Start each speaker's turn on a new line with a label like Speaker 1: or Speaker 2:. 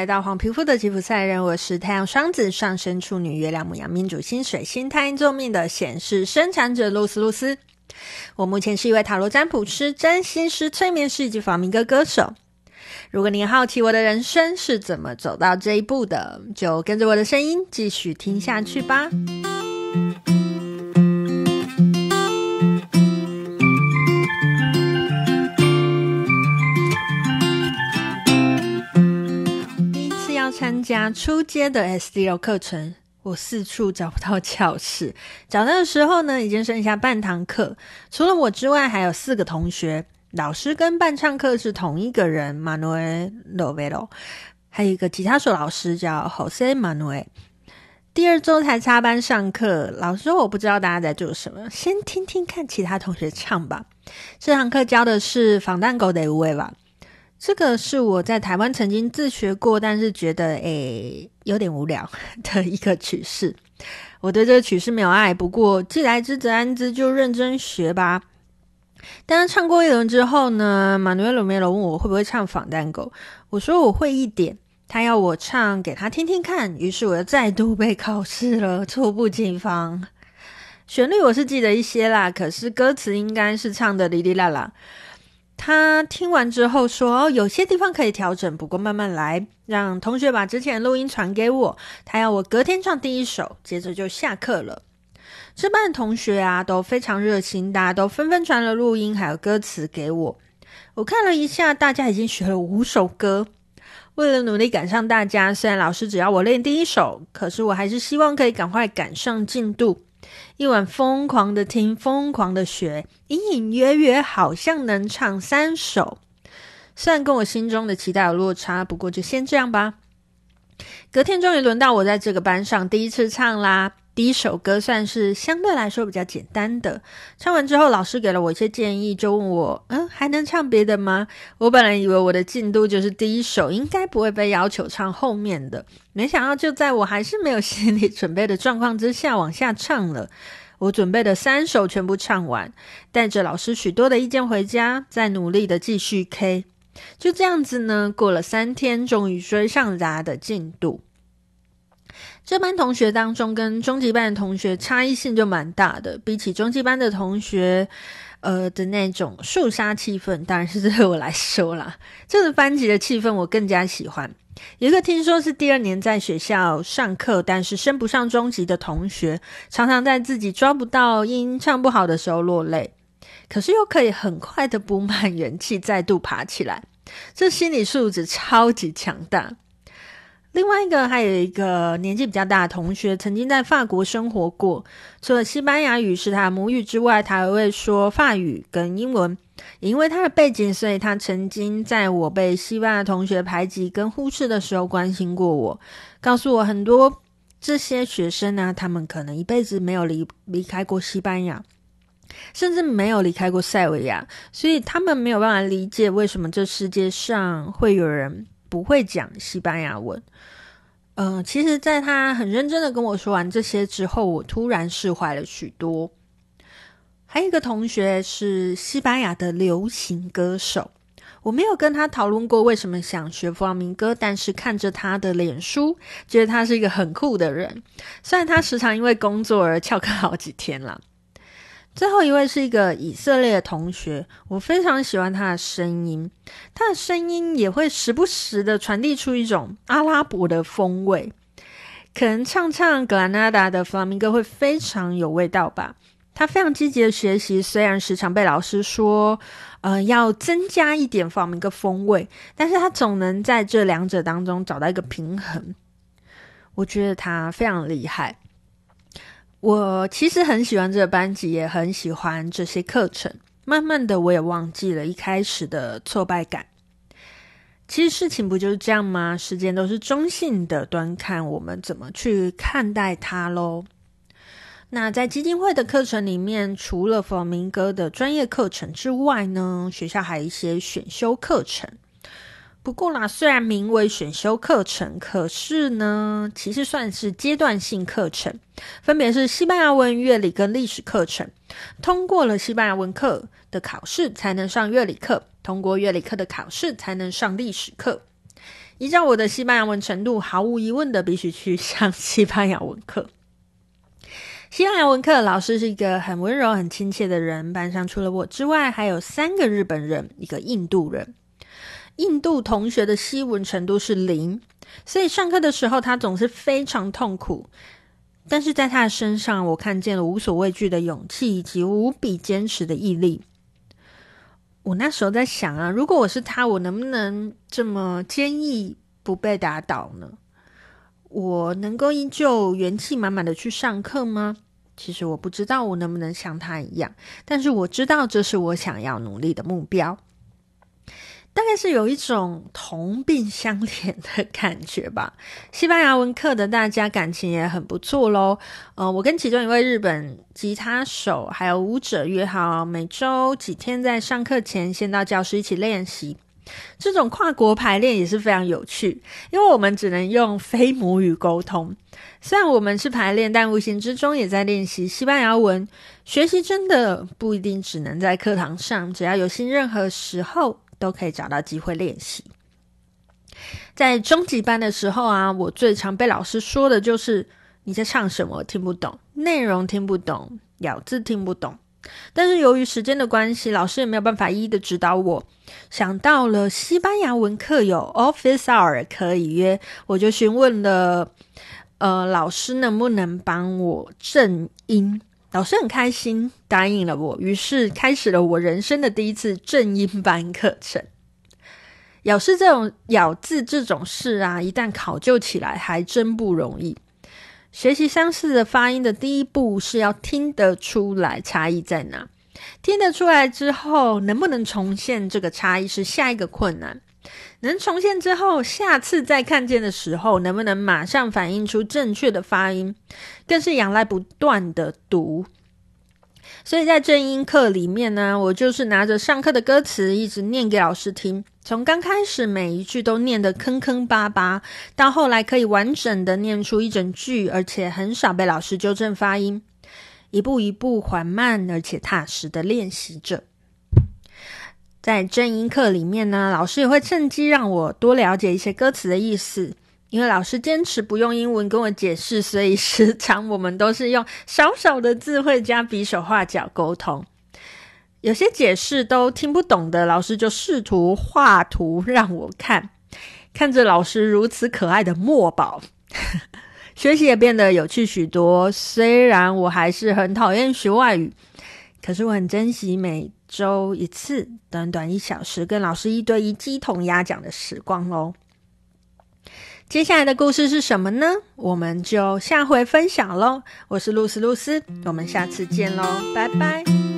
Speaker 1: 来到黄皮肤的吉普赛人，我是太阳双子上升处女月亮牡羊命主星水星太阴坐命的显示生产者露丝露丝。我目前是一位塔罗占卜师、占星师、催眠师以及法明歌歌手。如果你好奇我的人生是怎么走到这一步的，就跟着我的声音继续听下去吧。加初阶的 SDO 课程，我四处找不到教室，找到的时候呢，已经剩下半堂课。除了我之外，还有四个同学，老师跟伴唱课是同一个人，Manuel Lovelo，还有一个吉他手老师叫 Jose Manuel。第二周才插班上课，老师说我不知道大家在做什么，先听听看其他同学唱吧。这堂课教的是 Fandango de Huelva。这个是我在台湾曾经自学过，但是觉得诶有点无聊 的一个曲式。我对这个曲式没有爱，不过既来之则安之，就认真学吧。当唱过一轮之后呢，Manuel Romero 问我会不会唱 Fandango，我说我会一点。他要我唱给他听听看，于是我又再度被考试了，猝不及防。旋律我是记得一些啦，可是歌词应该是唱的哩哩啦啦。他听完之后说：“哦，有些地方可以调整，不过慢慢来。”让同学把之前录音传给我，他要我隔天唱第一首，接着就下课了。这班同学啊都非常热心，大家都纷纷传了录音还有歌词给我。我看了一下，大家已经学了五首歌。为了努力赶上大家，虽然老师只要我练第一首，可是我还是希望可以赶快赶上进度。一晚疯狂的听，疯狂的学，隐隐约约好像能唱三首。虽然跟我心中的期待有落差，不过就先这样吧。隔天终于轮到我在这个班上第一次唱啦。第一首歌算是相对来说比较简单的。唱完之后，老师给了我一些建议，就问我：“嗯，还能唱别的吗？”我本来以为我的进度就是第一首，应该不会被要求唱后面的。没想到，就在我还是没有心理准备的状况之下，往下唱了。我准备的三首全部唱完，带着老师许多的意见回家，再努力的继续 K。就这样子呢，过了三天，终于追上大家的进度。这班同学当中，跟中级班的同学差异性就蛮大的。比起中级班的同学，呃的那种肃杀气氛，当然是对我来说啦。这个班级的气氛我更加喜欢。有一个听说是第二年在学校上课，但是升不上中级的同学，常常在自己抓不到音、唱不好的时候落泪，可是又可以很快的补满元气，再度爬起来。这心理素质超级强大。另外一个还有一个年纪比较大的同学，曾经在法国生活过。除了西班牙语是他母语之外，他还会说法语跟英文。也因为他的背景，所以他曾经在我被西班牙同学排挤跟忽视的时候关心过我，告诉我很多这些学生呢，他们可能一辈子没有离离开过西班牙，甚至没有离开过塞维亚，所以他们没有办法理解为什么这世界上会有人。不会讲西班牙文，嗯、其实，在他很认真的跟我说完这些之后，我突然释怀了许多。还有一个同学是西班牙的流行歌手，我没有跟他讨论过为什么想学弗朗明哥，但是看着他的脸书，觉得他是一个很酷的人。虽然他时常因为工作而翘课好几天了。最后一位是一个以色列的同学，我非常喜欢他的声音，他的声音也会时不时的传递出一种阿拉伯的风味，可能唱唱格兰纳达的弗朗明哥会非常有味道吧。他非常积极的学习，虽然时常被老师说，呃，要增加一点弗朗明哥风味，但是他总能在这两者当中找到一个平衡。我觉得他非常厉害。我其实很喜欢这个班级，也很喜欢这些课程。慢慢的，我也忘记了一开始的挫败感。其实事情不就是这样吗？时间都是中性的，端看我们怎么去看待它喽。那在基金会的课程里面，除了弗明哥的专业课程之外呢，学校还有一些选修课程。不过啦，虽然名为选修课程，可是呢，其实算是阶段性课程，分别是西班牙文、乐理跟历史课程。通过了西班牙文课的考试，才能上乐理课；通过乐理课的考试，才能上历史课。依照我的西班牙文程度，毫无疑问的必须去上西班牙文课。西班牙文课老师是一个很温柔、很亲切的人。班上除了我之外，还有三个日本人，一个印度人。印度同学的西文程度是零，所以上课的时候他总是非常痛苦。但是在他的身上，我看见了无所畏惧的勇气以及无比坚持的毅力。我那时候在想啊，如果我是他，我能不能这么坚毅不被打倒呢？我能够依旧元气满满的去上课吗？其实我不知道我能不能像他一样，但是我知道这是我想要努力的目标。大概是有一种同病相怜的感觉吧。西班牙文课的大家感情也很不错喽。呃，我跟其中一位日本吉他手还有舞者约好，每周几天在上课前先到教室一起练习。这种跨国排练也是非常有趣，因为我们只能用非母语沟通。虽然我们是排练，但无形之中也在练习西班牙文。学习真的不一定只能在课堂上，只要有心，任何时候都可以找到机会练习。在中级班的时候啊，我最常被老师说的就是：“你在唱什么？听不懂，内容听不懂，咬字听不懂。”但是由于时间的关系，老师也没有办法一一的指导我。想到了西班牙文课有 office hour 可以约，我就询问了，呃，老师能不能帮我正音？老师很开心，答应了我。于是开始了我人生的第一次正音班课程。咬字这种咬字这种事啊，一旦考究起来，还真不容易。学习相似的发音的第一步是要听得出来差异在哪。听得出来之后，能不能重现这个差异是下一个困难。能重现之后，下次再看见的时候，能不能马上反映出正确的发音，更是仰赖不断的读。所以在正音课里面呢，我就是拿着上课的歌词一直念给老师听。从刚开始每一句都念得坑坑巴巴，到后来可以完整的念出一整句，而且很少被老师纠正发音，一步一步缓慢而且踏实的练习着。在正音课里面呢，老师也会趁机让我多了解一些歌词的意思。因为老师坚持不用英文跟我解释，所以时常我们都是用少少的字汇加比手画脚沟通。有些解释都听不懂的，老师就试图画图让我看。看着老师如此可爱的墨宝，学习也变得有趣许多。虽然我还是很讨厌学外语，可是我很珍惜每周一次、短短一小时跟老师一对一鸡同鸭讲的时光哦。接下来的故事是什么呢？我们就下回分享喽。我是露丝露丝，我们下次见喽，拜拜。